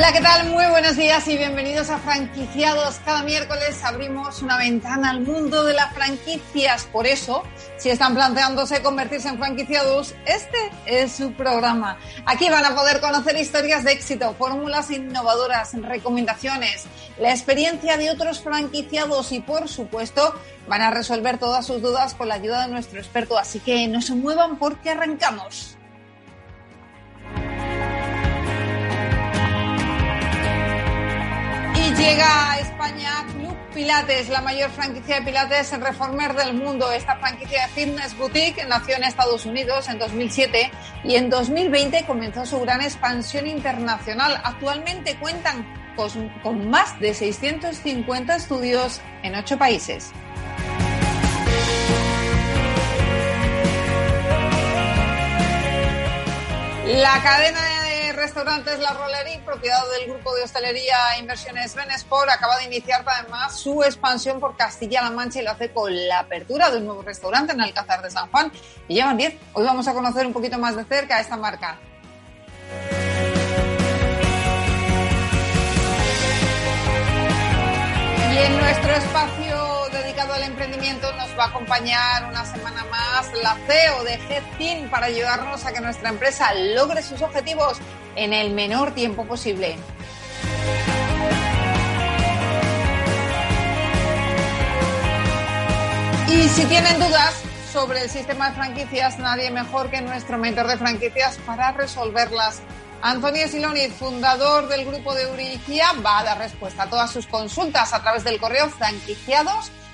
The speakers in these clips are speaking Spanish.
Hola, ¿qué tal? Muy buenos días y bienvenidos a Franquiciados. Cada miércoles abrimos una ventana al mundo de las franquicias. Por eso, si están planteándose convertirse en franquiciados, este es su programa. Aquí van a poder conocer historias de éxito, fórmulas innovadoras, recomendaciones, la experiencia de otros franquiciados y, por supuesto, van a resolver todas sus dudas con la ayuda de nuestro experto. Así que no se muevan porque arrancamos. Llega a España Club Pilates, la mayor franquicia de Pilates en Reformer del mundo. Esta franquicia de Fitness Boutique nació en Estados Unidos en 2007 y en 2020 comenzó su gran expansión internacional. Actualmente cuentan con, más de 650 estudios en ocho países. La cadena de restaurantes La Rollería, propiedad del grupo de hostelería e Inversiones Benesport, acaba de iniciar además su expansión por Castilla-La Mancha y lo hace con la apertura de un nuevo restaurante en Alcázar de San Juan. Y llevan 10. Hoy vamos a conocer un poquito más de cerca esta marca. Y en nuestro espacio emprendimiento nos va a acompañar una semana más la CEO de GETIN para ayudarnos a que nuestra empresa logre sus objetivos en el menor tiempo posible. Y si tienen dudas sobre el sistema de franquicias, nadie mejor que nuestro mentor de franquicias para resolverlas. Antonio Siloniz, fundador del grupo de Euricia, va a dar respuesta a todas sus consultas a través del correo franquiciados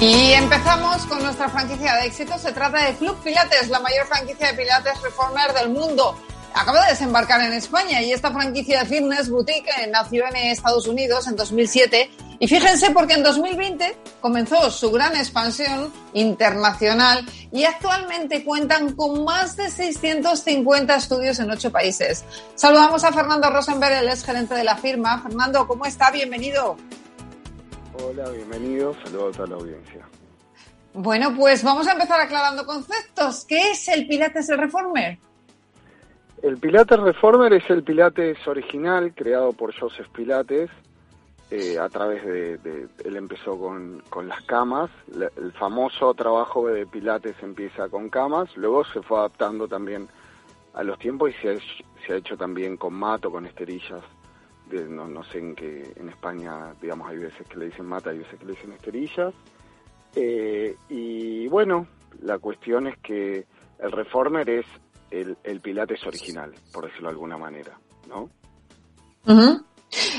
Y empezamos con nuestra franquicia de éxito. Se trata de Club Pilates, la mayor franquicia de Pilates Reformer del mundo. Acaba de desembarcar en España y esta franquicia de fitness boutique nació en Estados Unidos en 2007. Y fíjense porque en 2020 comenzó su gran expansión internacional y actualmente cuentan con más de 650 estudios en ocho países. Saludamos a Fernando Rosenberg, el ex gerente de la firma. Fernando, ¿cómo está? Bienvenido. Hola, bienvenidos, saludos a toda la audiencia. Bueno, pues vamos a empezar aclarando conceptos. ¿Qué es el Pilates el Reformer? El Pilates Reformer es el Pilates original creado por Joseph Pilates. Eh, a través de, él empezó con, las camas, el famoso trabajo de Pilates empieza con camas, luego se fue adaptando también a los tiempos y se ha, se ha hecho también con mato, con esterillas no, no sé en qué, en España, digamos, hay veces que le dicen mata, hay veces que le dicen esterillas. Eh, y bueno, la cuestión es que el Reformer es el, el Pilates original, por decirlo de alguna manera, ¿no?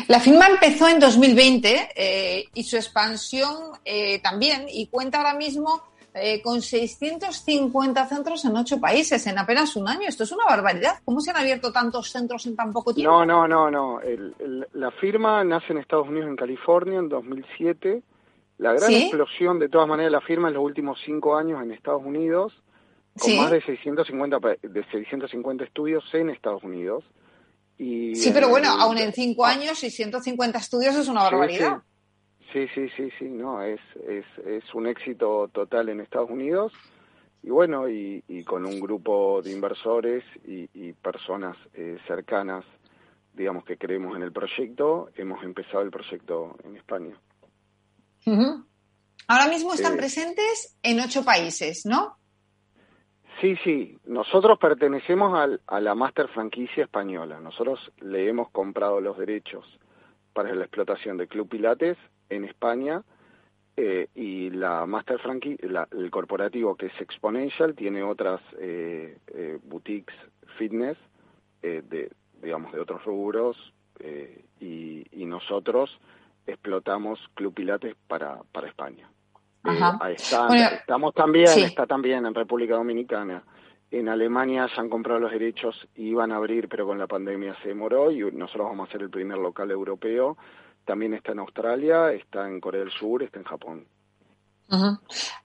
La firma empezó en 2020 eh, y su expansión eh, también y cuenta ahora mismo eh, con 650 centros en ocho países en apenas un año. Esto es una barbaridad. ¿Cómo se han abierto tantos centros en tan poco tiempo? No, no, no, no. la firma nace en Estados Unidos, en California, en 2007. La gran explosión, de todas maneras, la firma en los últimos cinco años en Estados Unidos, con más de 650, de 650 estudios en Estados Unidos. Y sí, pero bueno, aún en cinco ah. años y 150 estudios es una barbaridad. Sí, sí, sí, sí, no, es, es, es un éxito total en Estados Unidos y bueno, y, con un grupo de inversores y, personas eh, cercanas, digamos, que creemos en el proyecto, hemos empezado el proyecto en España. Ahora mismo están presentes en ocho países, ¿no? Sí, sí. Nosotros pertenecemos al, a la Master Franquicia Española. Nosotros le hemos comprado los derechos para la explotación de Club Pilates en España eh, y la Master Franquicia, el corporativo que es Exponential, tiene otras eh, eh, boutiques fitness de, digamos, de otros rubros y, y nosotros explotamos Club Pilates para, para España. Eh, estamos también, está también en República Dominicana. En Alemania se han comprado los derechos y iban a abrir, pero con la pandemia se demoró y nosotros vamos a ser el primer local europeo. También está en Australia, está en Corea del Sur, está en Japón.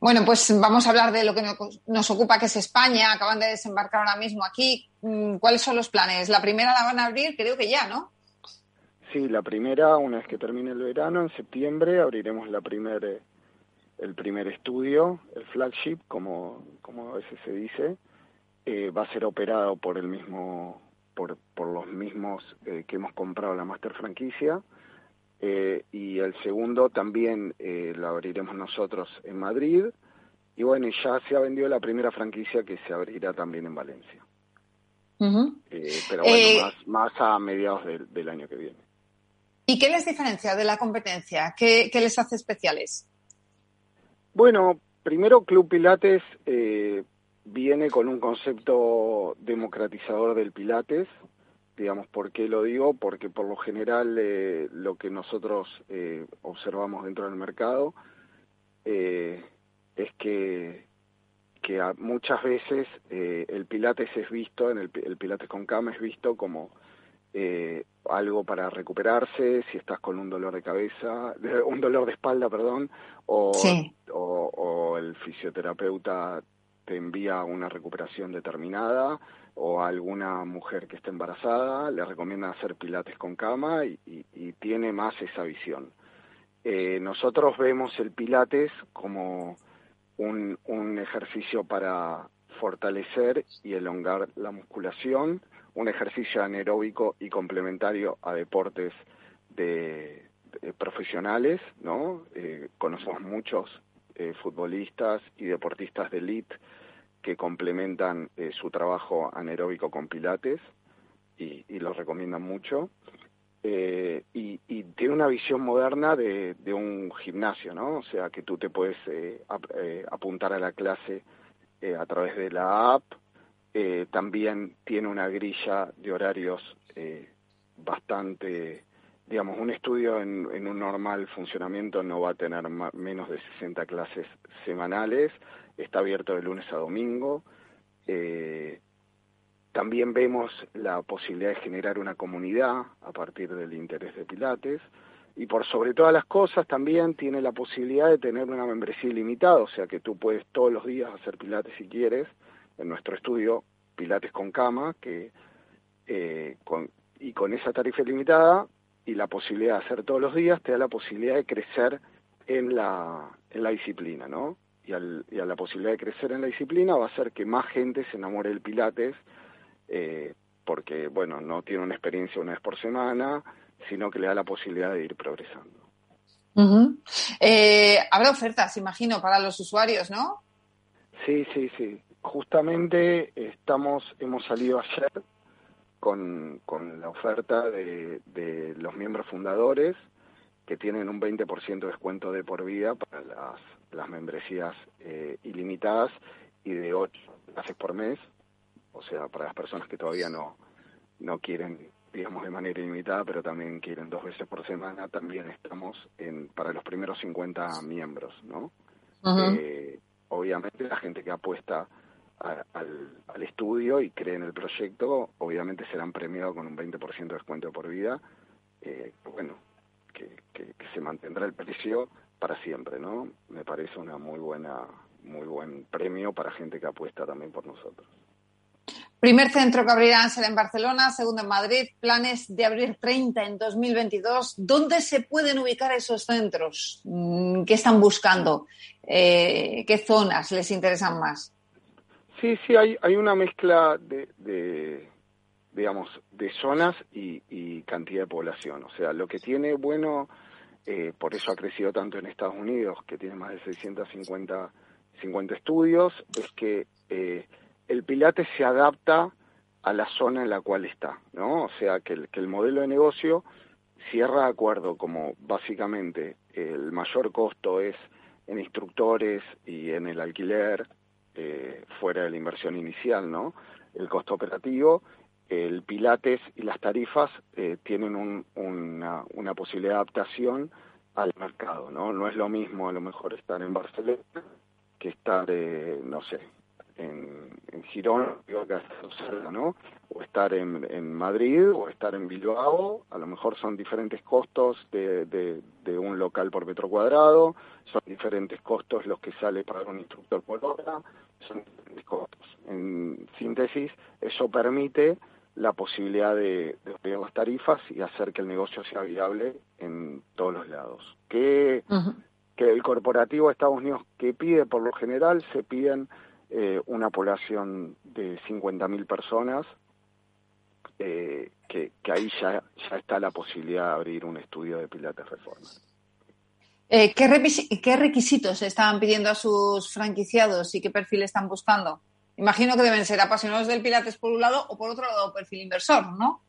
Bueno, pues vamos a hablar de lo que nos ocupa, que es España. Acaban de desembarcar ahora mismo aquí. Mm, ¿Cuáles son los planes? La primera la van a abrir, creo que ya, ¿no? Sí, la primera, una vez que termine el verano, en septiembre, abriremos la primera el primer estudio, el flagship, como, como a veces se dice, eh, va a ser operado por el mismo, por, por los mismos eh, que hemos comprado la master franquicia. Eh, y el segundo también lo abriremos nosotros en Madrid. Y bueno, ya se ha vendido la primera franquicia que se abrirá también en Valencia. pero bueno, más, más a mediados del año que viene. ¿Y qué les diferencia de la competencia? ¿Qué, qué les hace especiales? Bueno, primero Club Pilates eh, viene con un concepto democratizador del Pilates. Digamos, ¿por qué lo digo? Porque por lo general eh, lo que nosotros eh, observamos dentro del mercado es que, que muchas veces el Pilates es visto, en el, el Pilates con cama es visto como eh, algo para recuperarse, si estás con un dolor de cabeza, un dolor de espalda, perdón, o, o, el fisioterapeuta te envía una recuperación determinada, o a alguna mujer que esté embarazada le recomienda hacer pilates con cama y, tiene más esa visión. Eh, nosotros vemos el pilates como un, un ejercicio para fortalecer y elongar la musculación, un ejercicio anaeróbico y complementario a deportes de, profesionales, ¿no? Eh, conocemos muchos eh, futbolistas y deportistas de elite que complementan eh, su trabajo anaeróbico con pilates y, y los recomiendan mucho. y, tiene una visión moderna de, un gimnasio, ¿no? O sea, que tú te puedes apuntar a la clase a través de la app eh, también tiene una grilla de horarios eh, bastante, digamos, un estudio en, un normal funcionamiento no va a tener menos de 60 clases semanales, está abierto de lunes a domingo. Eh, también vemos la posibilidad de generar una comunidad a partir del interés de Pilates y por sobre todas las cosas también tiene la posibilidad de tener una membresía ilimitada, o sea que tú puedes todos los días hacer Pilates si quieres en nuestro estudio Pilates con cama, que eh, con, y con esa tarifa limitada y la posibilidad de hacer todos los días, te da la posibilidad de crecer en la, en la disciplina, ¿no? Y, al, y a la posibilidad de crecer en la disciplina va a hacer que más gente se enamore del Pilates, eh, porque, bueno, no tiene una experiencia una vez por semana, sino que le da la posibilidad de ir progresando. Eh, habrá ofertas, imagino, para los usuarios, ¿no? Sí, sí, sí justamente estamos, hemos salido ayer con, con la oferta de, los miembros fundadores que tienen un 20% de descuento de por vida para las, las membresías eh, ilimitadas y de ocho clases por mes, o sea, para las personas que todavía no, no quieren, digamos, de manera ilimitada, pero también quieren dos veces por semana, también estamos en para los primeros 50 miembros, ¿no? Eh, obviamente la gente que apuesta al, estudio y cree en el proyecto, obviamente serán premiados con un 20% de descuento por vida, eh, bueno, que, que, se mantendrá el precio para siempre, ¿no? Me parece una muy buena, muy buen premio para gente que apuesta también por nosotros. Primer centro que abrirá será en Barcelona, segundo en Madrid, planes de abrir 30 en 2022. ¿Dónde se pueden ubicar esos centros? Mm, ¿Qué están buscando? Eh, ¿Qué zonas les interesan más? Sí, sí, hay, hay una mezcla de, digamos, de zonas y, cantidad de población. O sea, lo que tiene bueno, eh, por eso ha crecido tanto en Estados Unidos, que tiene más de 650 50 estudios, es que eh, el Pilates se adapta a la zona en la cual está, ¿no? O sea, que el, que el modelo de negocio cierra de acuerdo como básicamente el mayor costo es en instructores y en el alquiler, eh, fuera de la inversión inicial, ¿no? El costo operativo, el Pilates y las tarifas eh, tienen una, una posibilidad de adaptación al mercado, ¿no? No es lo mismo a lo mejor estar en Barcelona que estar, eh, no sé, en, en Girón, ¿no? O estar en, en, Madrid o estar en Bilbao, a lo mejor son diferentes costos de, de, un local por metro cuadrado, son diferentes costos los que sale para un instructor por hora, son diferentes costos. En síntesis, eso permite la posibilidad de, de las tarifas y hacer que el negocio sea viable en todos los lados. Que, que el corporativo de Estados Unidos que pide por lo general se piden eh, una población de 50.000 personas, eh, que, ahí ya, ya está la posibilidad de abrir un estudio de Pilates Reforma. Eh, ¿qué, ¿Qué requisitos estaban pidiendo a sus franquiciados y qué perfil están buscando? Imagino que deben ser apasionados del Pilates por un lado o por otro lado perfil inversor, ¿no?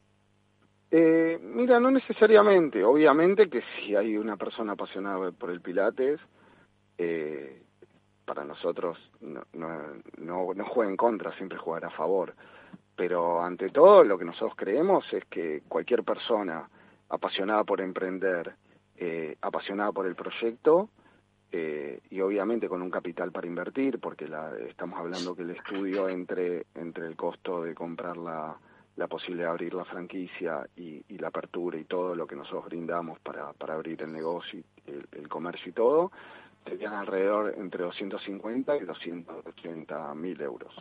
mira, no necesariamente. Obviamente que si hay una persona apasionada por el Pilates, eh, para nosotros no, no, no, juega en contra, siempre jugar a favor. Pero ante todo lo que nosotros creemos es que cualquier persona apasionada por emprender, eh, apasionada por el proyecto eh, y obviamente con un capital para invertir, porque la, estamos hablando que el estudio entre, entre el costo de comprar la, la posibilidad de abrir la franquicia y, la apertura y todo lo que nosotros brindamos para, para abrir el negocio, el, el comercio y todo, serían alrededor entre 250 y 280 mil euros.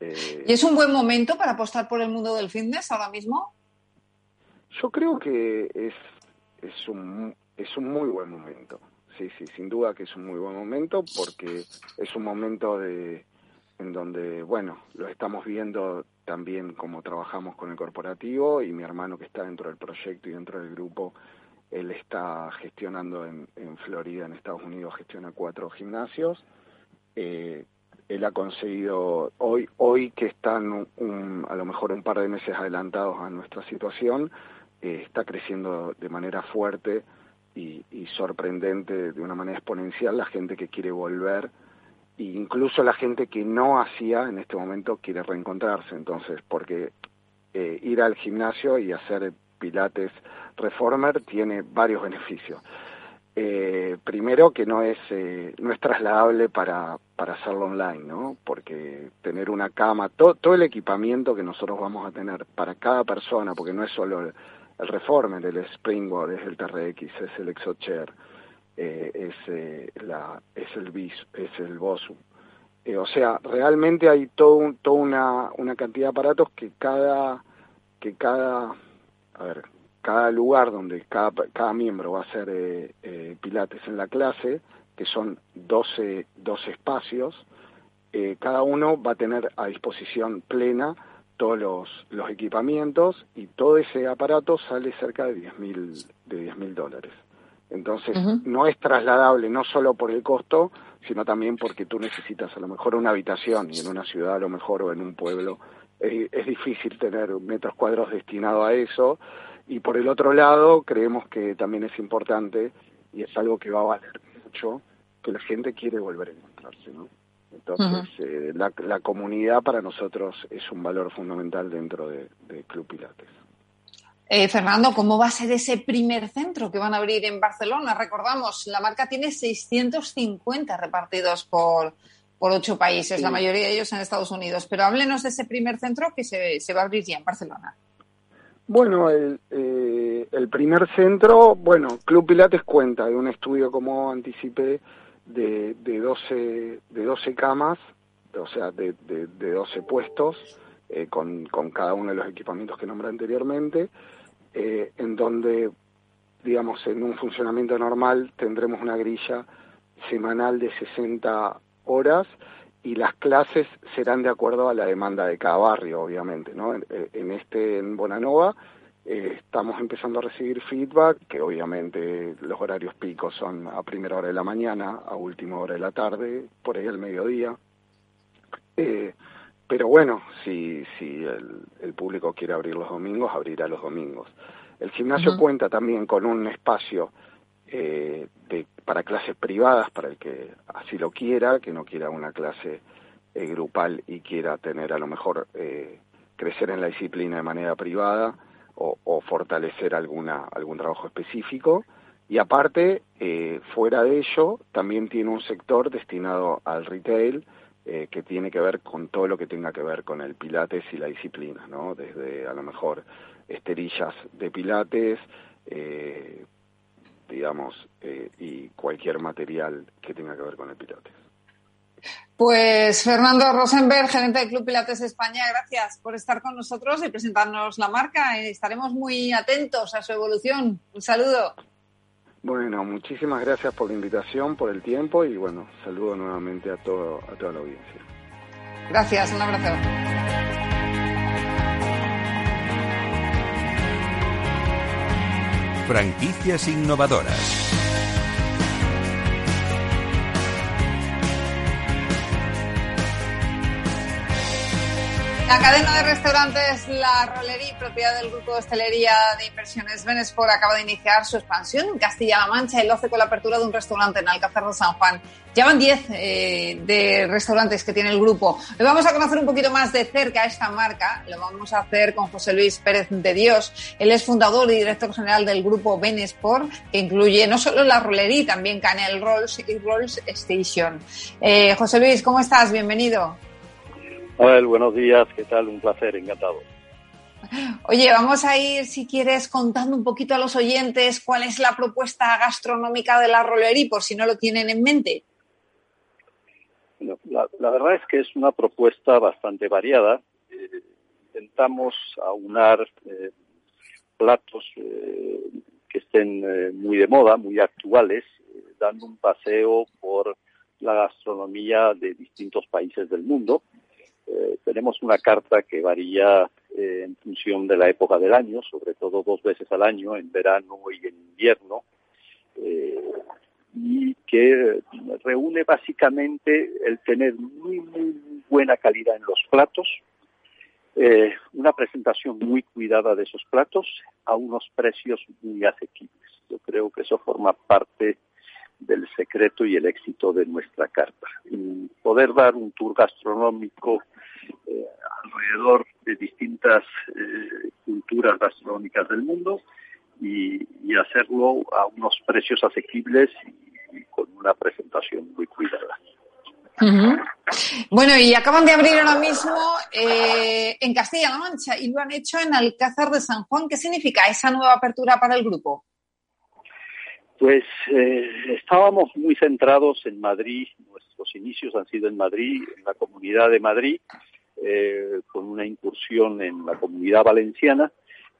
Eh, ¿Y es un buen momento para apostar por el mundo del fitness ahora mismo? Yo creo que es, es, un, es un muy buen momento. Sí, sí, sin duda que es un muy buen momento porque es un momento de en donde, bueno, lo estamos viendo también como trabajamos con el corporativo y mi hermano que está dentro del proyecto y dentro del grupo él está gestionando en, Florida, en Estados Unidos, gestiona cuatro gimnasios. Eh, él ha conseguido, hoy, hoy que están a lo mejor un par de meses adelantados a nuestra situación, eh, está creciendo de manera fuerte y, sorprendente, de una manera exponencial, la gente que quiere volver e incluso la gente que no hacía en este momento quiere reencontrarse. Entonces, porque eh, ir al gimnasio y hacer Pilates Reformer tiene varios beneficios. Eh, primero que no es eh, no es trasladable para, para hacerlo online, ¿no? Porque tener una cama, todo el equipamiento que nosotros vamos a tener para cada persona, porque no es solo el, Reformer, el Springboard, es el TRX, es el ExoChair, eh, es la es el BIS, es el BOSU. o sea, realmente hay todo toda una, una cantidad de aparatos que cada que cada a ver, cada lugar donde cada, cada miembro va a hacer eh, eh, pilates en la clase, que son 12, 12 espacios, eh, cada uno va a tener a disposición plena todos los, los equipamientos y todo ese aparato sale cerca de 10.000 de 10 mil dólares. Entonces, no es trasladable no solo por el costo, sino también porque tú necesitas a lo mejor una habitación y en una ciudad a lo mejor o en un pueblo es, difícil tener metros cuadrados destinados a eso. Y por el otro lado, creemos que también es importante y es algo que va a valer mucho, que la gente quiere volver a encontrarse, ¿no? Entonces, eh, la, la, comunidad para nosotros es un valor fundamental dentro de, de Club Pilates. Eh, Fernando, ¿cómo va a ser ese primer centro que van a abrir en Barcelona? Recordamos, la marca tiene 650 repartidos por, por ocho países, la mayoría de ellos en Estados Unidos. Pero háblenos de ese primer centro que se, se va a abrir ya en Barcelona. Bueno, el, eh, el primer centro, bueno, Club Pilates cuenta de un estudio, como anticipé, de, de, 12, de 12 camas, o sea, de, de, de 12 puestos, eh, con, con cada uno de los equipamientos que nombré anteriormente, eh, en donde, digamos, en un funcionamiento normal tendremos una grilla semanal de 60 horas y las clases serán de acuerdo a la demanda de cada barrio, obviamente, ¿no? En, en este, en Bonanova, eh, estamos empezando a recibir feedback, que obviamente los horarios picos son a primera hora de la mañana, a última hora de la tarde, por ahí al mediodía. Eh, pero bueno, si, si el, el, público quiere abrir los domingos, abrirá los domingos. El gimnasio uh -huh. cuenta también con un espacio eh, de, para clases privadas, para el que así lo quiera, que no quiera una clase eh, grupal y quiera tener a lo mejor eh, crecer en la disciplina de manera privada o, fortalecer alguna, algún trabajo específico. Y aparte, eh, fuera de ello, también tiene un sector destinado al retail, eh, que tiene que ver con todo lo que tenga que ver con el pilates y la disciplina, ¿no? Desde a lo mejor esterillas de pilates, eh, digamos, eh, y cualquier material que tenga que ver con el pilates. Pues Fernando Rosenberg, gerente del Club Pilates España, gracias por estar con nosotros y presentarnos la marca. Estaremos muy atentos a su evolución. Un saludo. Bueno, muchísimas gracias por la invitación, por el tiempo y bueno, saludo nuevamente a, todo, a toda la audiencia. Gracias, un abrazo. Franquicias innovadoras. La cadena de restaurantes La Rolería, propiedad del grupo de hostelería de inversiones Benesport, acaba de iniciar su expansión en Castilla-La Mancha y lo con la apertura de un restaurante en Alcázar de San Juan. Ya van 10 eh, de restaurantes que tiene el grupo. Le vamos a conocer un poquito más de cerca esta marca. Lo vamos a hacer con José Luis Pérez de Dios. Él es fundador y director general del grupo Benesport, que incluye no solo La Rolería, también Canel Rolls y Rolls Station. Eh, José Luis, ¿cómo estás? Bienvenido. Abel, buenos días, ¿qué tal? Un placer, encantado. Oye, vamos a ir, si quieres, contando un poquito a los oyentes cuál es la propuesta gastronómica de la Rolería, por si no lo tienen en mente. Bueno, la, la, verdad es que es una propuesta bastante variada. Eh, intentamos aunar eh, platos eh, que estén muy de moda, muy actuales, dando un paseo por la gastronomía de distintos países del mundo eh, tenemos una carta que varía eh, en función de la época del año, sobre todo dos veces al año, en verano y en invierno, eh, y que reúne básicamente el tener muy, muy buena calidad en los platos, una presentación muy cuidada de esos platos a unos precios muy asequibles. Yo creo que eso forma parte del secreto y el éxito de nuestra carta. Poder dar un tour gastronómico eh, alrededor de distintas eh, culturas gastronómicas del mundo y, hacerlo a unos precios asequibles y, con una presentación muy cuidada. Bueno, y acaban de abrir ahora mismo eh, en Castilla-La Mancha y lo han hecho en Alcázar de San Juan. ¿Qué significa esa nueva apertura para el grupo? Pues eh, estábamos muy centrados en Madrid, nuestros inicios han sido en Madrid, en la comunidad de Madrid, eh, con una incursión en la comunidad valenciana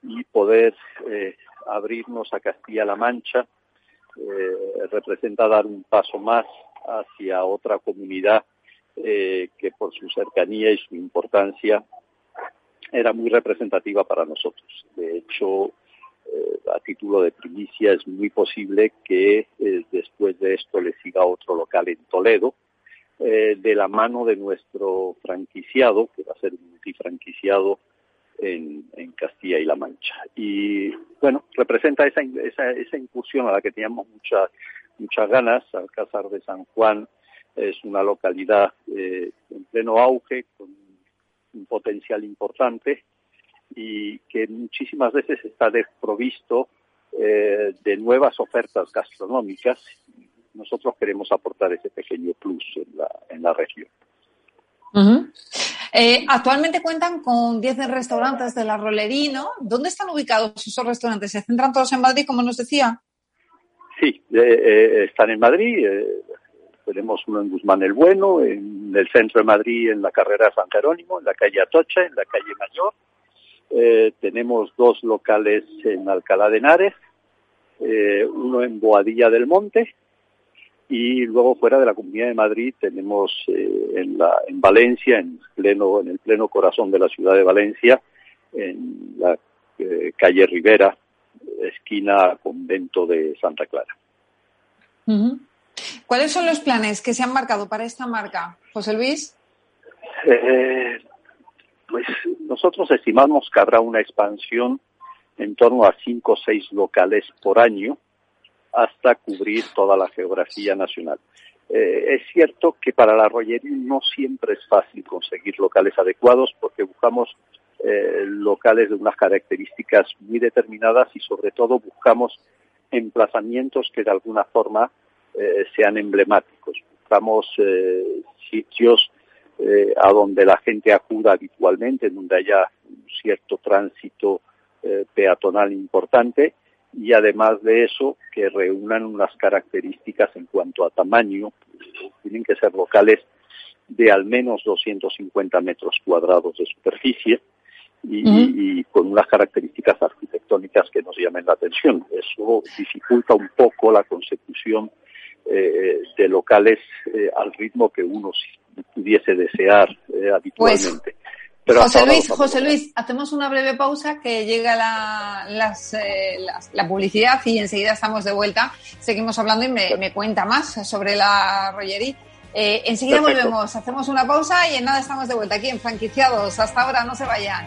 y poder eh, abrirnos a Castilla-La Mancha eh, representa dar un paso más hacia otra comunidad eh, que por su cercanía y su importancia era muy representativa para nosotros. De hecho, a título de primicia es muy posible que eh, después de esto le siga otro local en Toledo, eh, de la mano de nuestro franquiciado, que va a ser un multifranquiciado en, Castilla y La Mancha. Y bueno, representa esa, esa, esa incursión a la que teníamos muchas muchas ganas. Alcázar de San Juan es una localidad eh, en pleno auge, con un potencial importante y que muchísimas veces está desprovisto eh, de nuevas ofertas gastronómicas. Nosotros queremos aportar ese pequeño plus en la, en la región. Eh, actualmente cuentan con 10 restaurantes de la Rolerino. ¿Dónde están ubicados esos restaurantes? ¿Se centran todos en Madrid, como nos decía? Sí, eh, están en Madrid. tenemos uno en Guzmán el Bueno, en el centro de Madrid, en la carrera San Jerónimo, en la calle Atocha, en la calle Mayor. Tenemos dos locales en Alcalá de Henares eh, uno en Boadilla del Monte y luego fuera de la Comunidad de Madrid tenemos eh, en, la, en Valencia, en, pleno, en el pleno corazón de la ciudad de Valencia, en la eh, calle Rivera, esquina convento de Santa Clara. ¿Cuáles son los planes que se han marcado para esta marca, José Luis? Pues nosotros estimamos que habrá una expansión en torno a cinco o seis locales por año hasta cubrir toda la geografía nacional. Eh, es cierto que para la rollería no siempre es fácil conseguir locales adecuados porque buscamos eh, locales de unas características muy determinadas y sobre todo buscamos emplazamientos que de alguna forma eh, sean emblemáticos. Buscamos sitios a donde la gente acuda habitualmente, en donde haya un cierto tránsito eh, peatonal importante y además de eso que reúnan unas características en cuanto a tamaño, tienen que ser locales de al menos 250 metros cuadrados de superficie y, con unas características arquitectónicas que nos llamen la atención. Eso dificulta un poco la consecución eh, de locales eh, al ritmo que uno pudiese desear habitualmente. Pues, José Luis, José Luis, hacemos una breve pausa que llega la, eh, la publicidad y enseguida estamos de vuelta. Seguimos hablando y me, cuenta más sobre la rollería. Eh, enseguida volvemos, hacemos una pausa y en nada estamos de vuelta aquí en Franquiciados. Hasta ahora, no se vayan.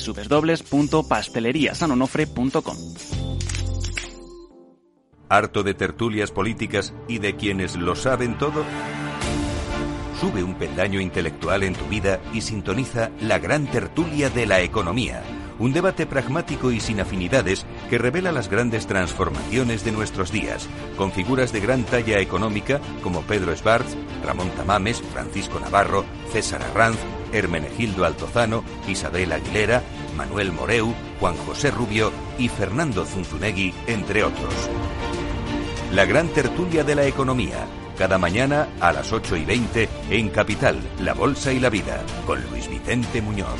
www.pasteleriasanonofre.com. ¿Harto de tertulias políticas y de quienes lo saben todo? Sube un peldaño intelectual en tu vida y sintoniza la gran tertulia de la economía. Un debate pragmático y sin afinidades que revela las grandes transformaciones de nuestros días, con figuras de gran talla económica como Pedro Esbarz, Ramón Tamames, Francisco Navarro, César Arranz, Hermenegildo Altozano, Isabel Aguilera, Manuel Moreu, Juan José Rubio y Fernando Zunzunegui, entre otros. La gran tertulia de la economía, cada mañana a las 8 y 20 en Capital, La Bolsa y la Vida, con Luis Vicente Muñoz.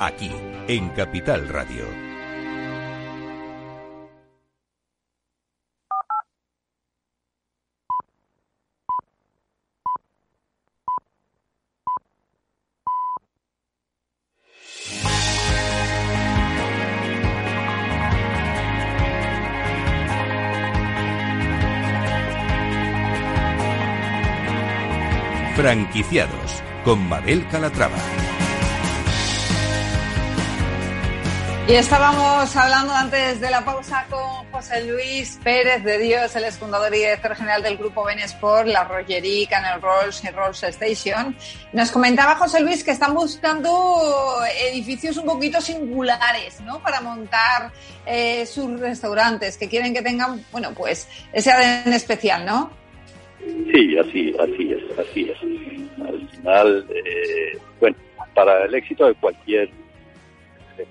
aquí, en Capital Radio. Franquiciados con Mabel Calatrava. Y estábamos hablando antes de la pausa con José Luis Pérez de Dios, el fundador y director general del grupo Benesport, la Rogerie, Canel Rolls y Rolls Station. Nos comentaba José Luis que están buscando edificios un poquito singulares, ¿no? Para montar eh, sus restaurantes, que quieren que tengan, bueno, pues ese ADN especial, ¿no? Sí, así, así es, así es. Al final, eh, bueno, para el éxito de cualquier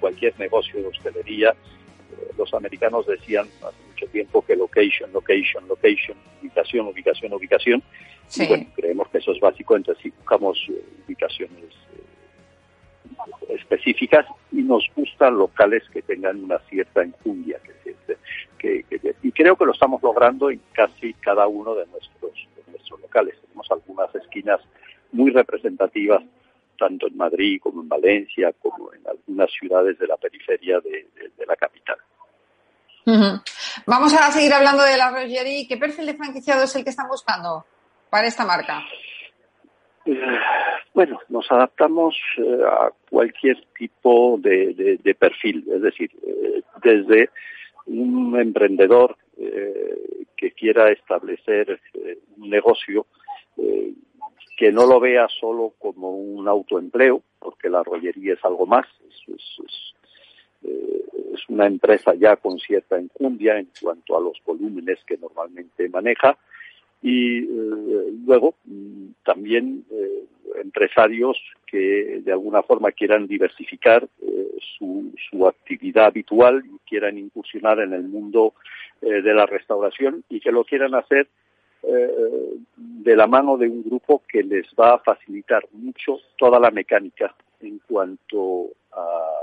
cualquier negocio de hostelería. Eh, los americanos decían hace mucho tiempo que location, location, location, ubicación, ubicación, ubicación. Y bueno, creemos que eso es básico, entonces si buscamos eh, ubicaciones eh, específicas y nos gustan locales que tengan una cierta enjundia. Que, y creo que lo estamos logrando en casi cada uno de nuestros, de nuestros locales. Tenemos algunas esquinas muy representativas tanto en Madrid como en Valencia, como en algunas ciudades de la periferia de, la capital. Vamos a seguir hablando de la Rogerie. ¿Qué perfil de franquiciado es el que están buscando para esta marca? Eh, bueno, nos adaptamos eh, a cualquier tipo de, perfil, es decir, eh, desde un emprendedor que quiera establecer un negocio que no lo vea solo como un autoempleo, porque la rollería es algo más, es, eh, una empresa ya con cierta enjundia en cuanto a los volúmenes que normalmente maneja, y eh, luego mm, también eh, empresarios que de alguna forma quieran diversificar su, su, actividad habitual y quieran incursionar en el mundo de la restauración y que lo quieran hacer eh, de la mano de un grupo que les va a facilitar mucho toda la mecánica en cuanto a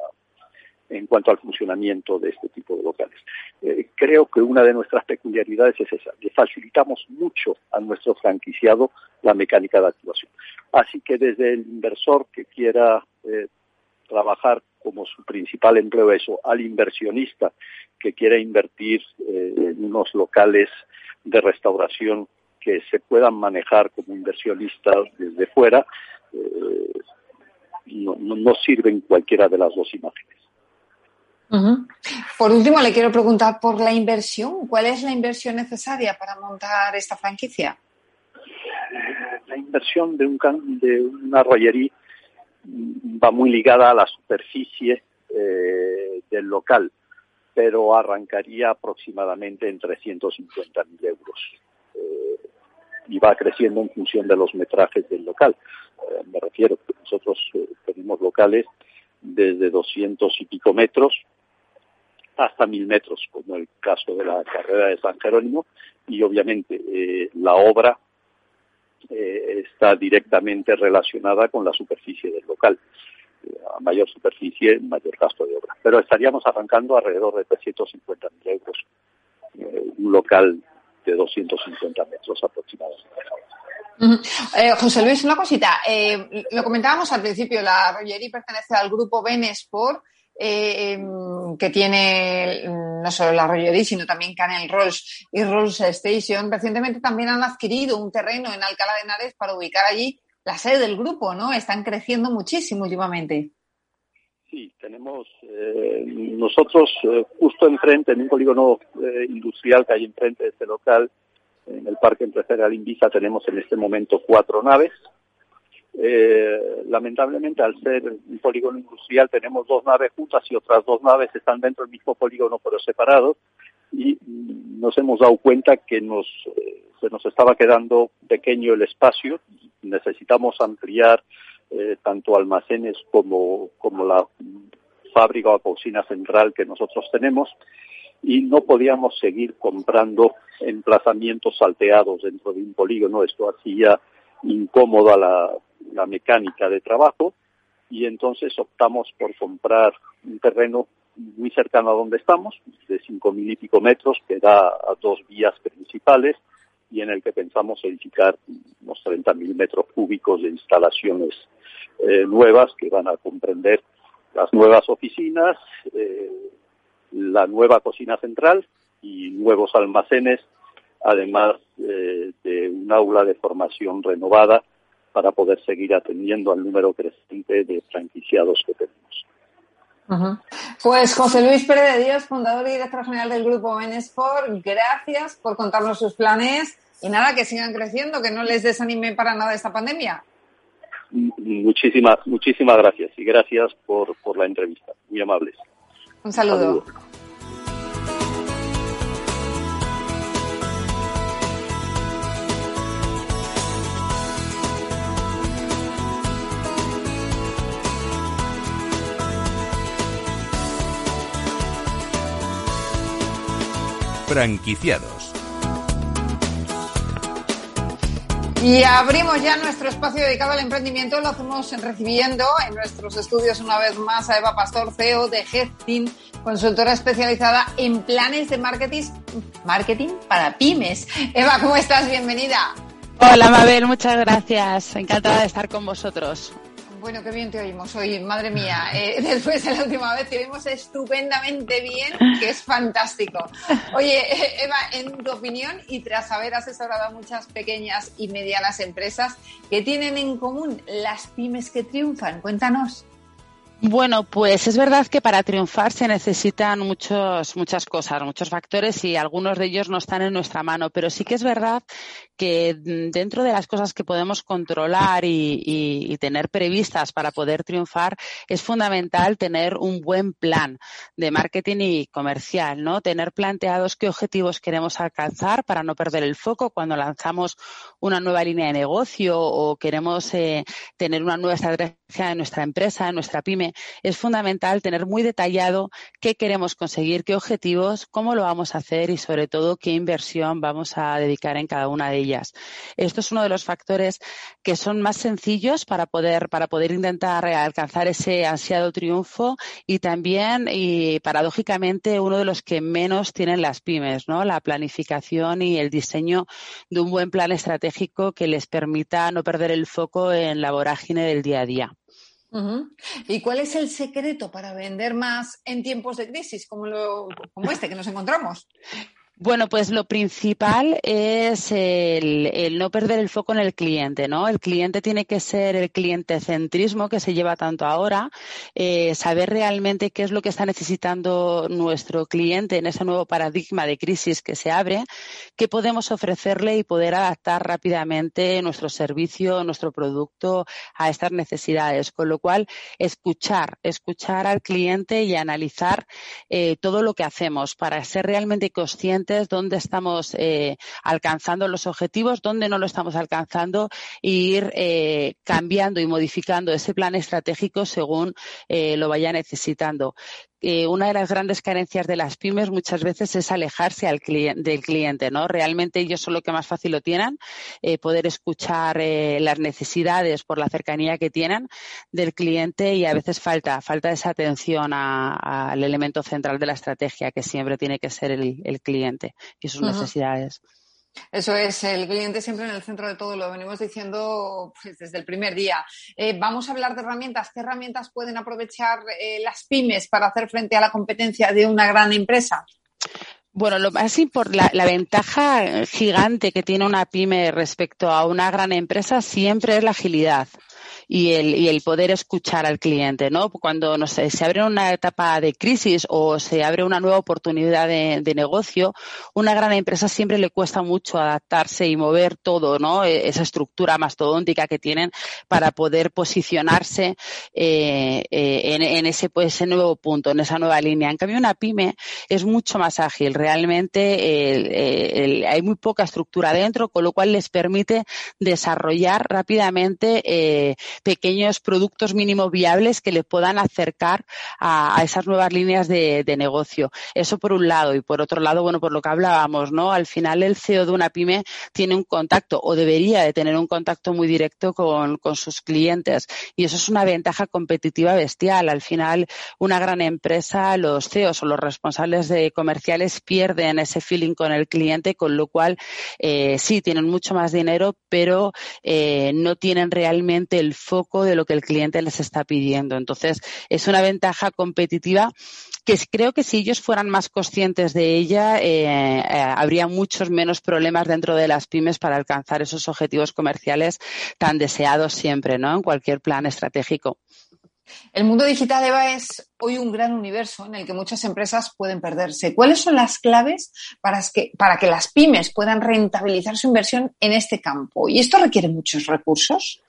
en cuanto al funcionamiento de este tipo de locales. Eh, creo que una de nuestras peculiaridades es esa, facilitamos mucho a nuestro franquiciado la mecánica de actuación. Así que desde el inversor que quiera eh, trabajar como su principal empleo eso, al inversionista que quiera invertir en unos locales de restauración que se puedan manejar como inversionistas desde fuera, eh, no, no, sirven cualquiera de las dos imágenes. Por último, le quiero preguntar por la inversión. ¿Cuál es la inversión necesaria para montar esta franquicia? La inversión de, un, de una rollería va muy ligada a la superficie eh, del local pero arrancaría aproximadamente en 350.000 euros eh, y va creciendo en función de los metrajes del local. Eh, me refiero nosotros tenemos locales desde 200 y pico metros hasta 1000 metros, como el caso de la carrera de San Jerónimo, y obviamente la obra está directamente relacionada con la superficie del local a mayor superficie, mayor gasto de obra. Pero estaríamos arrancando alrededor de 350.000 euros, eh, un local de 250 metros aproximadamente. Eh, José Luis, una cosita. Eh, lo comentábamos al principio, la Rollería pertenece al grupo Benesport, em, que tiene no solo la Rollería, sino también Canel Rolls y Rolls Station. Recientemente también han adquirido un terreno en Alcalá de Henares para ubicar allí la sede del grupo, ¿no? Están creciendo muchísimo últimamente. Sí, tenemos eh, nosotros eh, justo enfrente, en un polígono eh, industrial que hay enfrente de este local, en el Parque Empresarial Invisa, tenemos en este momento cuatro naves. Lamentablemente, al ser un polígono industrial, tenemos dos naves juntas y otras dos naves están dentro del mismo polígono pero separados. Y nos hemos dado cuenta que nos, se nos estaba quedando pequeño el espacio. Necesitamos ampliar eh, tanto almacenes como, como la fábrica o cocina central que nosotros tenemos. Y no podíamos seguir comprando emplazamientos salteados dentro de un polígono. Esto hacía incómoda la, la mecánica de trabajo y entonces optamos por comprar un terreno muy cercano a donde estamos, de cinco mil y pico metros, que da a dos vías principales, y en el que pensamos edificar unos 30.000 metros cúbicos de instalaciones eh, nuevas que van a comprender las nuevas oficinas, eh, la nueva cocina central y nuevos almacenes, además eh, de un aula de formación renovada para poder seguir atendiendo al número creciente de franquiciados que tenemos. Pues José Luis Pérez de Dios, fundador y director general del grupo Enesport, gracias por contarnos sus planes y nada, que sigan creciendo, que no les desanime para nada esta pandemia. Muchísimas, muchísimas gracias y gracias por, por la entrevista. Muy amables. Un saludo. Franquiciados. Y abrimos ya nuestro espacio dedicado al emprendimiento. Lo hacemos recibiendo en nuestros estudios una vez más a Eva Pastor, CEO de Headteam, consultora especializada en planes de marketing, marketing para pymes. Eva, ¿cómo estás? Bienvenida. Hola, Mabel, muchas gracias. Encantada de estar con vosotros. Bueno, qué bien te oímos hoy, madre mía. Eh, después de la última vez te oímos estupendamente bien, que es fantástico. Oye, eh, Eva, en tu opinión y tras haber asesorado a muchas pequeñas y medianas empresas, ¿qué tienen en común las pymes que triunfan? Cuéntanos. Bueno, pues es verdad que para triunfar se necesitan muchos, muchas cosas, muchos factores y algunos de ellos no están en nuestra mano, pero sí que es verdad que dentro de las cosas que podemos controlar y, tener previstas para poder triunfar es fundamental tener un buen plan de marketing y comercial, ¿no? Tener planteados qué objetivos queremos alcanzar para no perder el foco cuando lanzamos una nueva línea de negocio o queremos eh, tener una nueva estrategia en nuestra empresa, en nuestra pyme es fundamental tener muy detallado qué queremos conseguir, qué objetivos, cómo lo vamos a hacer y sobre todo qué inversión vamos a dedicar en cada una de ellas. Esto es uno de los factores que son más sencillos para poder, para poder intentar alcanzar ese ansiado triunfo y también, y paradójicamente, uno de los que menos tienen las pymes, ¿no? La planificación y el diseño de un buen plan estratégico que les permita no perder el foco en la vorágine del día a día. ¿Y cuál es el secreto para vender más en tiempos de crisis como, este que nos encontramos? Bueno, pues lo principal es el, no perder el foco en el cliente, ¿no? El cliente tiene que ser el cliente centrismo que se lleva tanto ahora, eh, saber realmente qué es lo que está necesitando nuestro cliente en ese nuevo paradigma de crisis que se abre, qué podemos ofrecerle y poder adaptar rápidamente nuestro servicio, nuestro producto a estas necesidades. Con lo cual, escuchar, escuchar al cliente y analizar eh, todo lo que hacemos para ser realmente conscientes dónde estamos eh, alcanzando los objetivos, dónde no lo estamos alcanzando e ir eh, cambiando y modificando ese plan estratégico según eh, lo vaya necesitando. Una de las grandes carencias de las pymes muchas veces es alejarse al del cliente, ¿no? Realmente ellos son lo que más fácil lo tienen, poder escuchar las necesidades por la cercanía que tienen del cliente y a veces falta, falta esa atención al elemento central de la estrategia que siempre tiene que ser el cliente y sus necesidades. Eso es, el cliente siempre en el centro de todo, lo venimos diciendo pues, desde el primer día. Eh, vamos a hablar de herramientas. ¿Qué herramientas pueden aprovechar eh, las pymes para hacer frente a la competencia de una gran empresa? Bueno, lo más importante, la, ventaja gigante que tiene una pyme respecto a una gran empresa siempre es la agilidad y el, y el poder escuchar al cliente, ¿no? Cuando, no sé, se abre una etapa de crisis o se abre una nueva oportunidad de, negocio, una gran empresa siempre le cuesta mucho adaptarse y mover todo, ¿no? E, esa estructura mastodóntica que tienen para poder posicionarse eh, eh, en, ese, pues, ese nuevo punto, en esa nueva línea. En cambio, una pyme es mucho más ágil. Realmente hay muy poca estructura dentro, con lo cual les permite desarrollar rápidamente eh, pequeños productos mínimo viables que le puedan acercar a, esas nuevas líneas de, negocio. Eso por un lado. Y por otro lado, bueno, por lo que hablábamos, ¿no? Al final el CEO de una pyme tiene un contacto o debería de tener un contacto muy directo con, sus clientes. Y eso es una ventaja competitiva bestial. Al final, una gran empresa, los CEOs o los responsables de comerciales pierden ese feeling con el cliente, con lo cual eh, sí tienen mucho más dinero, pero eh, no tienen realmente el foco de lo que el cliente les está pidiendo. Entonces, es una ventaja competitiva que creo que si ellos fueran más conscientes de ella, eh, habría muchos menos problemas dentro de las pymes para alcanzar esos objetivos comerciales tan deseados siempre, ¿no? En cualquier plan estratégico. El mundo digital, Eva, es hoy un gran universo en el que muchas empresas pueden perderse. ¿Cuáles son las claves para que, para que las pymes puedan rentabilizar su inversión en este campo? ¿Y esto requiere muchos recursos?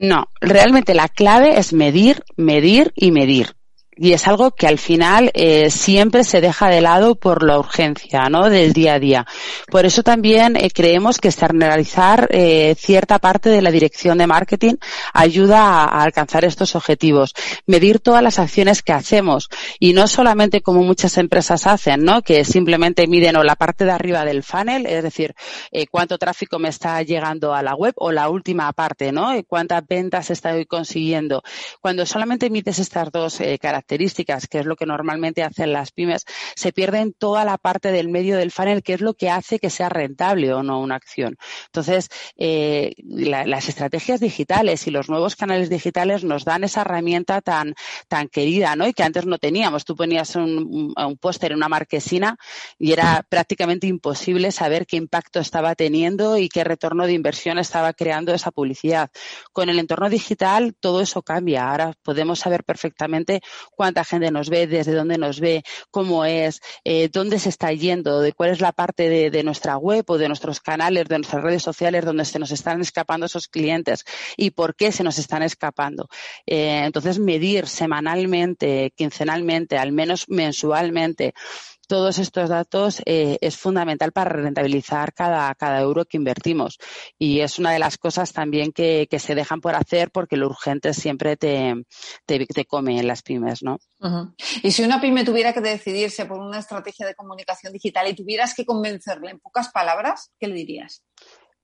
No, realmente la clave es medir, medir y medir y es algo que al final eh, siempre se deja de lado por la urgencia ¿no? del día a día. Por eso también eh, creemos que externalizar eh, cierta parte de la dirección de marketing ayuda a, alcanzar estos objetivos. Medir todas las acciones que hacemos y no solamente como muchas empresas hacen, ¿no? que simplemente miden o la parte de arriba del funnel, es decir, cuánto tráfico me está llegando a la web o la última parte, ¿no? cuántas ventas estoy consiguiendo. Cuando solamente mides estas dos características, características, que es lo que normalmente hacen las pymes, se pierden toda la parte del medio del funnel, que es lo que hace que sea rentable o no una acción. Entonces, eh, las estrategias digitales y los nuevos canales digitales nos dan esa herramienta tan, tan querida, ¿no? Y que antes no teníamos. Tú ponías un, un póster en una marquesina y era prácticamente imposible saber qué impacto estaba teniendo y qué retorno de inversión estaba creando esa publicidad. Con el entorno digital todo eso cambia. Ahora podemos saber perfectamente cuánta gente nos ve, desde dónde nos ve, cómo es, eh, dónde se está yendo, de cuál es la parte de, nuestra web o de nuestros canales, de nuestras redes sociales donde se nos están escapando esos clientes y por qué se nos están escapando. Eh, entonces, medir semanalmente, quincenalmente, al menos mensualmente, todos estos datos eh, es fundamental para rentabilizar cada, cada euro que invertimos. Y es una de las cosas también que, se dejan por hacer porque lo urgente siempre te, te, come en las pymes, ¿no? Y si una pyme tuviera que decidirse por una estrategia de comunicación digital y tuvieras que convencerle en pocas palabras, ¿qué le dirías?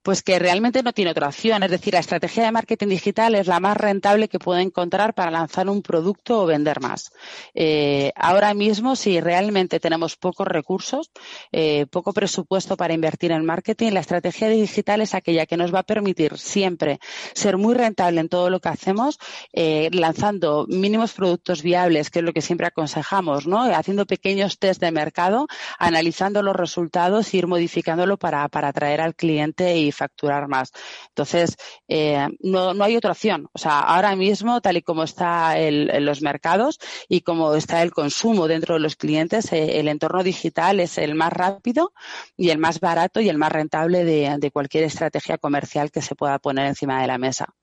Pues que realmente no tiene otra opción. Es decir, la estrategia de marketing digital es la más rentable que puede encontrar para lanzar un producto o vender más. Eh, ahora mismo, si realmente tenemos pocos recursos, eh, poco presupuesto para invertir en marketing, la estrategia digital es aquella que nos va a permitir siempre ser muy rentable en todo lo que hacemos, eh, lanzando mínimos productos viables, que es lo que siempre aconsejamos, ¿no? Haciendo pequeños test de mercado, analizando los resultados e ir modificándolo para, para atraer al cliente y facturar más. Entonces, eh, no, no, hay otra opción. O sea, ahora mismo, tal y como está el, en los mercados y como está el consumo dentro de los clientes, eh, el entorno digital es el más rápido y el más barato y el más rentable de cualquier estrategia comercial que se pueda poner encima de la mesa.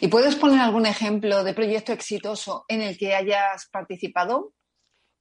¿Y puedes poner algún ejemplo de proyecto exitoso en el que hayas participado?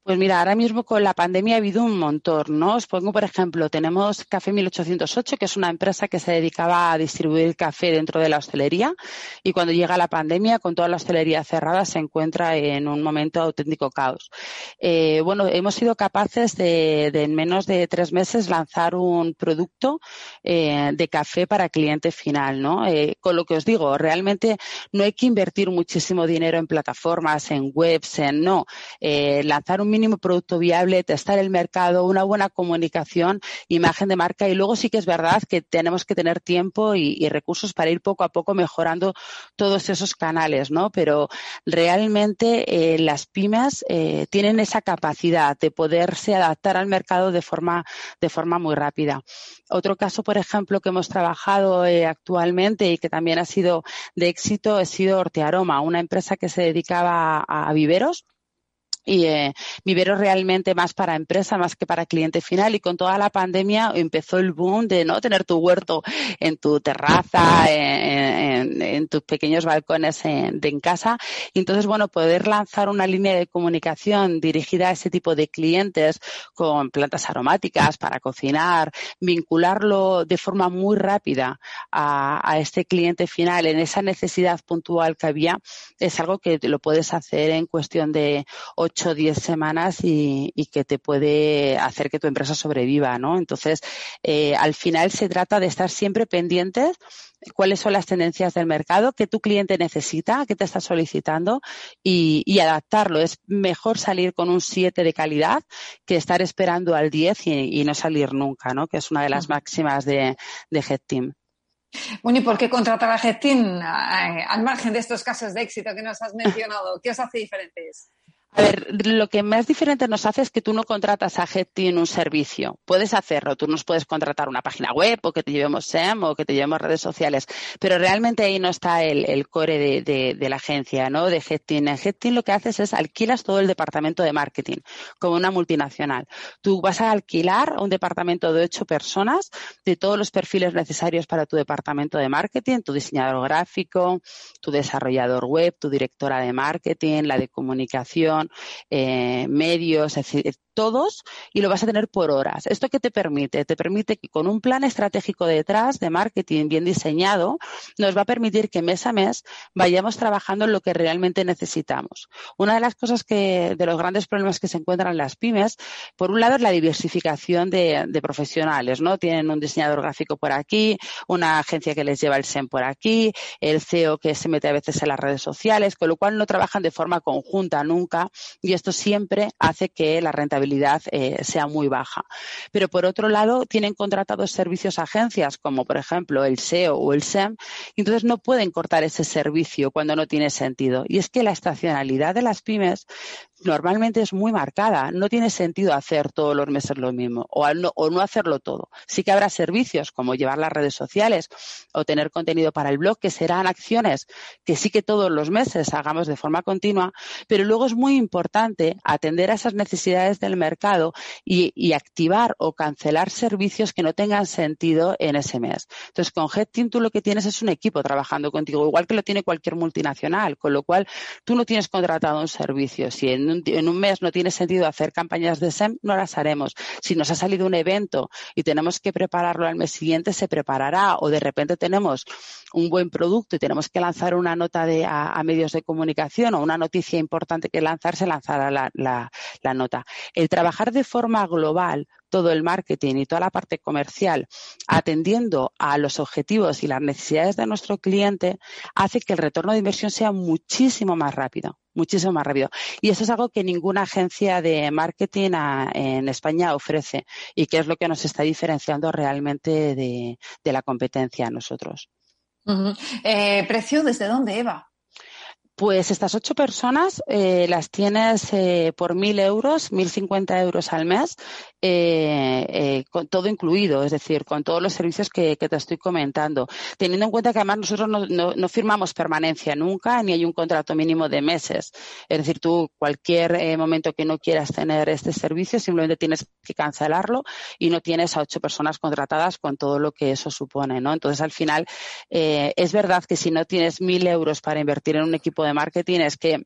Pues mira, ahora mismo con la pandemia ha habido un montón, ¿no? Os pongo, por ejemplo, tenemos Café 1808, que es una empresa que se dedicaba a distribuir café dentro de la hostelería y cuando llega la pandemia, con toda la hostelería cerrada, se encuentra en un momento auténtico caos. Eh, bueno, hemos sido capaces de, en menos de tres meses lanzar un producto eh, de café para cliente final, ¿no? Eh, con lo que os digo, realmente no hay que invertir muchísimo dinero en plataformas, en webs, en no. lanzar un mínimo producto viable, testar el mercado, una buena comunicación, imagen de marca y luego sí que es verdad que tenemos que tener tiempo y, recursos para ir poco a poco mejorando todos esos canales, ¿no? Pero realmente eh, las pymes eh, tienen esa capacidad de poderse adaptar al mercado de forma, de forma muy rápida. Otro caso, por ejemplo, que hemos trabajado eh, actualmente y que también ha sido de éxito ha sido Ortearoma, una empresa que se dedicaba a viveros y eh, viveros realmente más para empresa más que para cliente final. Y con toda la pandemia empezó el boom de no tener tu huerto en tu terraza en, tus pequeños balcones en casa. Y entonces bueno poder lanzar una línea de comunicación dirigida a ese tipo de clientes con plantas aromáticas para cocinar vincularlo de forma muy rápida a, a este cliente final en esa necesidad puntual que había es algo que lo puedes hacer en cuestión de ocho o 10 semanas y, que te puede hacer que tu empresa sobreviva, ¿no? Entonces, eh, al final se trata de estar siempre pendientes cuáles son las tendencias del mercado, qué tu cliente necesita, qué te está solicitando y, adaptarlo. Es mejor salir con un 7 de calidad que estar esperando al 10 y, no salir nunca, ¿no? Que es una de las máximas de, de Head Team. Bueno, ¿y por qué contratar a Head Team al margen de estos casos de éxito que nos has mencionado? ¿Qué os hace diferentes? A ver, lo que más diferente nos hace es que tú no contratas a en un servicio. Puedes hacerlo, tú nos puedes contratar una página web o que te llevemos SEM o que te llevemos redes sociales, pero realmente ahí no está el, core de, la agencia, ¿no? De Headteam. En Headteam lo que haces es alquilas todo el departamento de marketing, como una multinacional. Tú vas a alquilar un departamento de ocho personas de todos los perfiles necesarios para tu departamento de marketing, tu diseñador gráfico, tu desarrollador web, tu directora de marketing, la de comunicación, eh, medios, todos, y lo vas a tener por horas. ¿Esto qué te permite? Te permite que con un plan estratégico detrás de marketing bien diseñado, nos va a permitir que mes a mes vayamos trabajando en lo que realmente necesitamos. Una de las cosas que, de los grandes problemas que se encuentran en las pymes, por un lado es la diversificación de, profesionales, ¿no? Tienen un diseñador gráfico por aquí, una agencia que les lleva el SEM por aquí, el CEO que se mete a veces en las redes sociales, con lo cual no trabajan de forma conjunta nunca y esto siempre hace que la rentabilidad eh, sea muy baja. Pero por otro lado, tienen contratados servicios agencias como por ejemplo el SEO o el SEM y entonces no pueden cortar ese servicio cuando no tiene sentido. Y es que la estacionalidad de las pymes normalmente es muy marcada. No tiene sentido hacer todos los meses lo mismo o no, o no hacerlo todo. Sí que habrá servicios como llevar las redes sociales o tener contenido para el blog que serán acciones que sí que todos los meses hagamos de forma continua, pero luego es muy importante atender a esas necesidades del mercado y, activar o cancelar servicios que no tengan sentido en ese mes. Entonces, con HeadTeam tú lo que tienes es un equipo trabajando contigo, igual que lo tiene cualquier multinacional, con lo cual tú no tienes contratado un servicio. Si en en un, mes no tiene sentido hacer campañas de SEM, no las haremos. Si nos ha salido un evento y tenemos que prepararlo al mes siguiente, se preparará. O de repente tenemos un buen producto y tenemos que lanzar una nota de, a, medios de comunicación o una noticia importante que lanzar, se lanzará la, la nota. El trabajar de forma global todo el marketing y toda la parte comercial atendiendo a los objetivos y las necesidades de nuestro cliente hace que el retorno de inversión sea muchísimo más rápido muchísimo más rápido. Y eso es algo que ninguna agencia de marketing en España ofrece y que es lo que nos está diferenciando realmente de, la competencia a nosotros. Eh, ¿Precio desde dónde, Eva? Pues estas ocho personas eh, las tienes eh, por mil euros, mil cincuenta euros al mes, eh, con todo incluido, es decir, con todos los servicios que, te estoy comentando. Teniendo en cuenta que además nosotros no, firmamos permanencia nunca, ni hay un contrato mínimo de meses. Es decir, tú cualquier momento que no quieras tener este servicio, simplemente tienes que cancelarlo y no tienes a ocho personas contratadas con todo lo que eso supone, ¿no? Entonces, al final, es verdad que si no tienes mil euros para invertir en un equipo de de marketing es que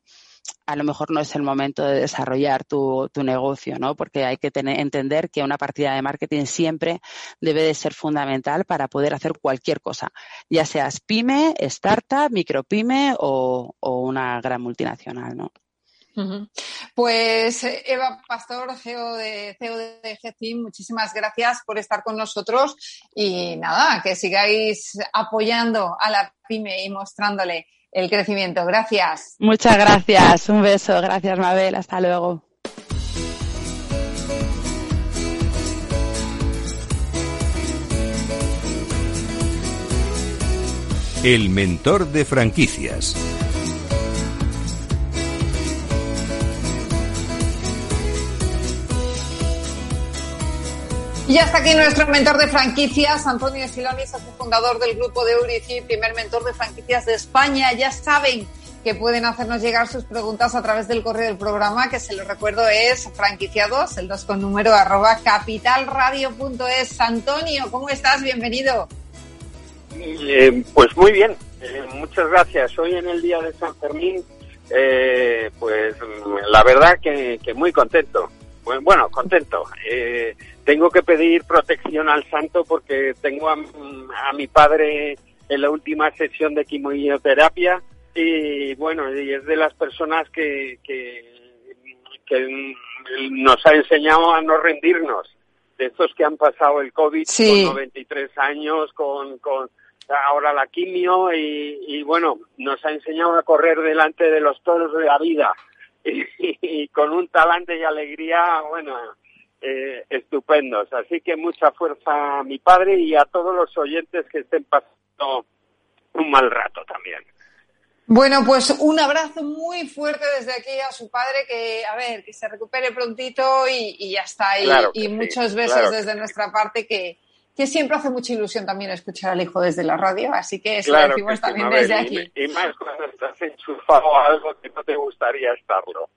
a lo mejor no es el momento de desarrollar tu, negocio, ¿no? Porque hay que tener, entender que una partida de marketing siempre debe de ser fundamental para poder hacer cualquier cosa, ya seas pyme, startup, micropyme o, o una gran multinacional, ¿no? Pues Eva Pastor, CEO de, CEO de muchísimas gracias por estar con nosotros y nada, que sigáis apoyando a la pyme y mostrándole el crecimiento. Gracias. Muchas gracias. Un beso. Gracias, Mabel. Hasta luego. El mentor de franquicias. Y hasta aquí nuestro mentor de franquicias, Antonio Siloni, socio fundador del grupo de Eurici, primer mentor de franquicias de España. Ya saben que pueden hacernos llegar sus preguntas a través del correo del programa, que se lo recuerdo es franquiciados, el 2 con número arroba capitalradio.es. Antonio, ¿cómo estás? Bienvenido. Eh, pues muy bien, eh, muchas gracias. Hoy en el día de San Fermín, eh, pues la verdad que, que muy contento. Bueno, contento. Eh, tengo que pedir protección al santo porque tengo a, mi padre en la última sesión de quimioterapia y bueno, y es de las personas que, que, nos ha enseñado a no rendirnos. De estos que han pasado el COVID con 93 años, con, con ahora la quimio y, y bueno, nos ha enseñado a correr delante de los toros de la vida y, con un talante y alegría, bueno, eh, estupendos. Así que mucha fuerza a mi padre y a todos los oyentes que estén pasando un mal rato también. Bueno, pues un abrazo muy fuerte desde aquí a su padre, que a ver, que se recupere prontito y, ya está. Y, y muchos besos desde nuestra parte que, que siempre hace mucha ilusión también escuchar al hijo desde la radio, así que eso lo decimos también desde aquí. Y, más cuando estás enchufado a algo que no te gustaría estarlo.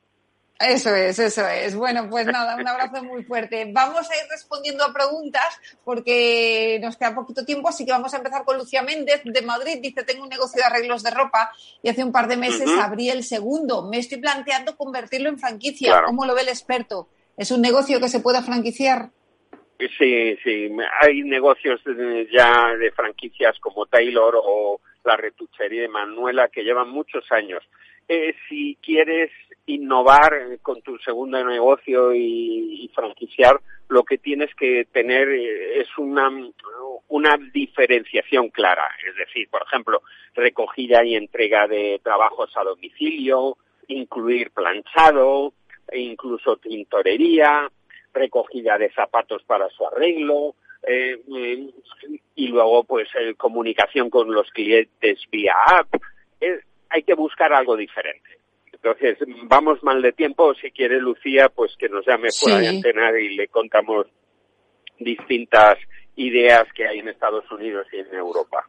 Eso es, eso es. Bueno, pues nada, un abrazo muy fuerte. Vamos a ir respondiendo a preguntas porque nos queda poquito tiempo, así que vamos a empezar con Lucía Méndez de Madrid. Dice, tengo un negocio de arreglos de ropa y hace un par de meses abrí el segundo. Me estoy planteando convertirlo en franquicia. ¿Cómo lo ve el experto? ¿Es un negocio que se pueda franquiciar? Sí, sí. Hay negocios ya de franquicias como Taylor o la retuchería de Manuela que llevan muchos años. Eh, si quieres innovar con tu segundo negocio y, franquiciar, lo que tienes que tener eh, es una, una diferenciación clara. Es decir, por ejemplo, recogida y entrega de trabajos a domicilio, incluir planchado, e incluso tintorería, recogida de zapatos para su arreglo, eh, y luego pues comunicación con los clientes vía app. hay que buscar algo diferente. Entonces, vamos mal de tiempo. Si quiere Lucía, pues que nos llame fuera de antena y le contamos distintas ideas que hay en Estados Unidos y en Europa.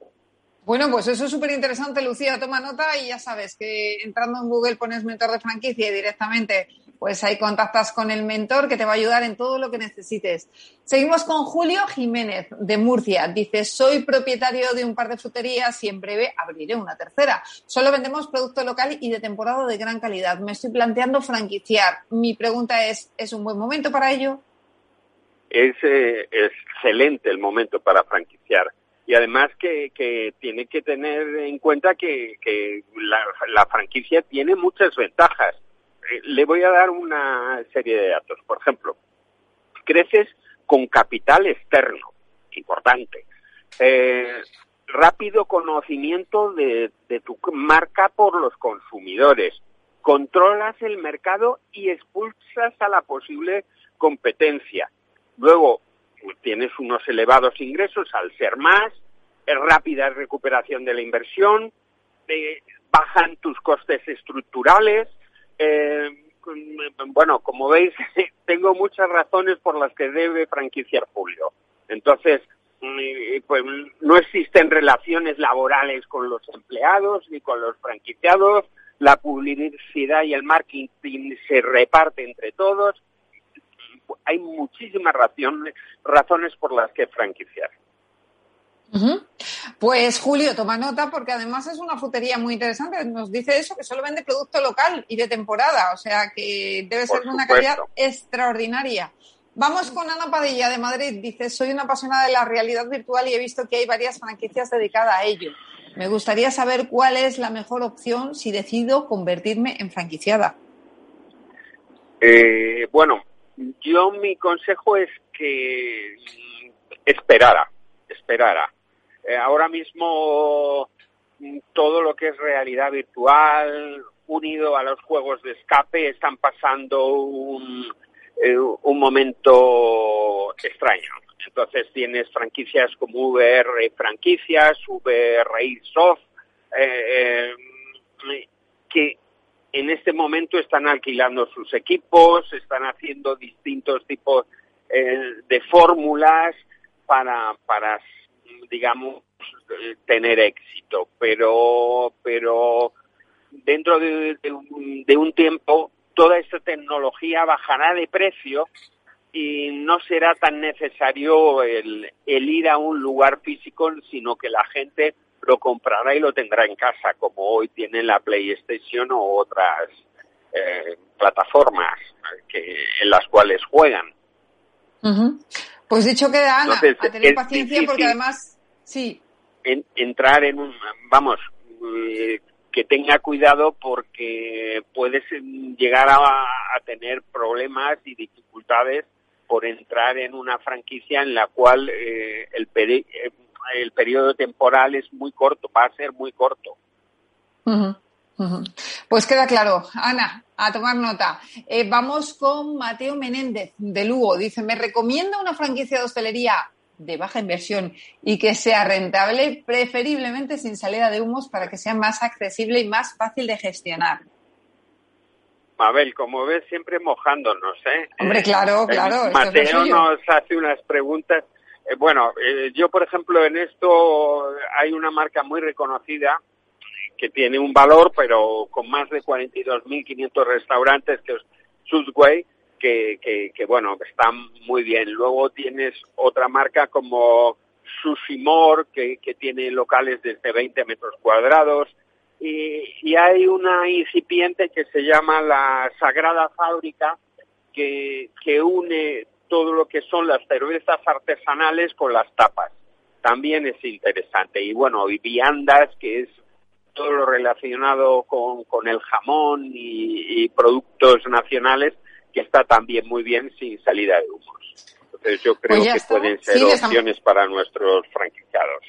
Bueno, pues eso es súper interesante, Lucía. Toma nota y ya sabes que entrando en Google pones mentor de franquicia y directamente pues ahí contactas con el mentor que te va a ayudar en todo lo que necesites. Seguimos con Julio Jiménez de Murcia. Dice, soy propietario de un par de fruterías y en breve abriré una tercera. Solo vendemos producto local y de temporada de gran calidad. Me estoy planteando franquiciar. Mi pregunta es, ¿es un buen momento para ello? Es eh, excelente el momento para franquiciar y además que, tiene que tener en cuenta que la, franquicia tiene muchas ventajas. Eh, le voy a dar una serie de datos. Por ejemplo, creces con capital externo, importante. Eh, rápido conocimiento de, de tu marca por los consumidores. Controlas el mercado y expulsas a la posible competencia. Luego, tienes unos elevados ingresos al ser más, es rápida recuperación de la inversión, bajan tus costes estructurales. Eh, bueno, como veis, tengo muchas razones por las que debe franquiciar Julio. Entonces, mm, pues no existen relaciones laborales con los empleados ni con los franquiciados, la publicidad y el marketing se reparte entre todos hay muchísimas razones, razones por las que franquiciar. Pues Julio, toma nota porque además es una frutería muy interesante. Nos dice eso, que solo vende producto local y de temporada, o sea que debe ser de una calidad extraordinaria. Vamos con Ana Padilla de Madrid. Dice, soy una apasionada de la realidad virtual y he visto que hay varias franquicias dedicadas a ello. Me gustaría saber cuál es la mejor opción si decido convertirme en franquiciada. Eh, bueno, yo mi consejo es que esperara, esperara. Eh, ahora mismo mm, todo lo que es realidad virtual unido a los juegos de escape están pasando un, eh, momento extraño. Entonces tienes franquicias como VR franquicias, VR Soft, eh, que en este momento están alquilando sus equipos, están haciendo distintos tipos de fórmulas para, para, digamos, tener éxito. Pero, pero dentro de, un, tiempo toda esta tecnología bajará de precio y no será tan necesario el ir a un lugar físico, sino que la gente lo comprará y lo tendrá en casa, como hoy tiene la PlayStation o otras eh, plataformas que, en las cuales juegan. Pues dicho queda, Ana, a tener paciencia porque además, sí. entrar en un, vamos, eh, que tenga cuidado porque puedes llegar a, tener problemas y dificultades por entrar en una franquicia en la cual eh, el, el periodo temporal es muy corto, va a ser muy corto. Pues queda claro. Ana, a tomar nota. Eh, vamos con Mateo Menéndez de Lugo. Dice, me recomienda una franquicia de hostelería de baja inversión y que sea rentable, preferiblemente sin salida de humos para que sea más accesible y más fácil de gestionar. Mabel, como ves, siempre mojándonos, ¿eh? Hombre, claro, claro. Mateo nos hace unas preguntas. Eh, bueno, eh, yo, por ejemplo, en esto hay una marca muy reconocida que tiene un valor, pero con más de 42.500 restaurantes, que es Subway, que, que, que, bueno, está muy bien. Luego tienes otra marca como Sushimor, que, que tiene locales desde 20 metros cuadrados y, hay una incipiente que se llama la Sagrada Fábrica que, que une todo lo que son las cervezas artesanales con las tapas. También es interesante. Y bueno, y viandas, que es todo lo relacionado con, con el jamón y, y, productos nacionales, que está también muy bien sin salida de humos. Entonces yo creo pues que pueden ser opciones para nuestros franquiciados.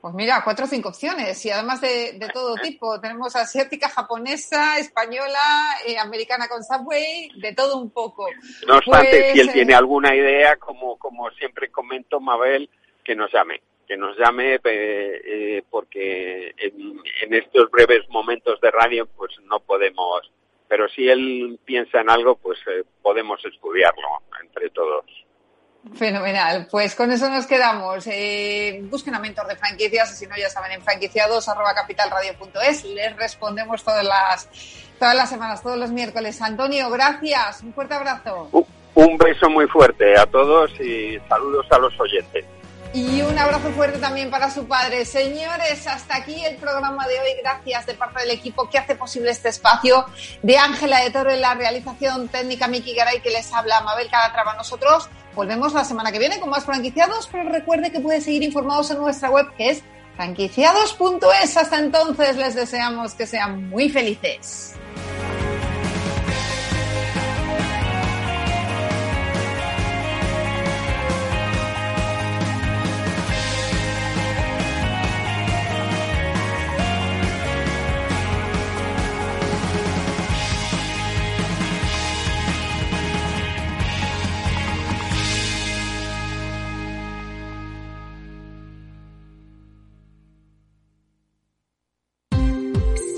Pues mira, cuatro o cinco opciones y además de, todo tipo. Tenemos asiática, japonesa, española, eh, americana con Subway, de todo un poco. No obstante, pues, si él tiene eh, alguna idea, como, como siempre comento, Mabel, que nos llame. Que nos llame eh, porque en, en, estos breves momentos de radio pues no podemos. Pero si él piensa en algo, pues podemos estudiarlo entre todos. Fenomenal. Pues con eso nos quedamos. Eh, busquen a Mentor de Franquicias, si no ya saben, en franquiciados arroba capitalradio.es. Les respondemos todas las, todas las semanas, todos los miércoles. Antonio, gracias. Un fuerte abrazo. Un beso muy fuerte a todos y saludos a los oyentes. Y un abrazo fuerte también para su padre. Señores, hasta aquí el programa de hoy. Gracias de parte del equipo que hace posible este espacio. De Ángela de Toro en la realización técnica, Miki Garay, que les habla, Mabel Calatrava. Nosotros volvemos la semana que viene con más franquiciados, pero recuerde que puede seguir informados en nuestra web, que es franquiciados.es. Hasta entonces, les deseamos que sean muy felices.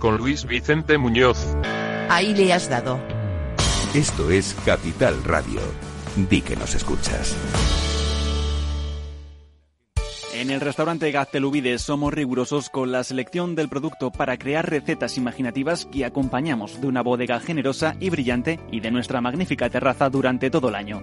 con Luis Vicente Muñoz. Ahí le has dado. Esto es Capital Radio. Di que nos escuchas. En el restaurante Gaztelubides somos rigurosos con la selección del producto para crear recetas imaginativas que acompañamos de una bodega generosa y brillante y de nuestra magnífica terraza durante todo el año.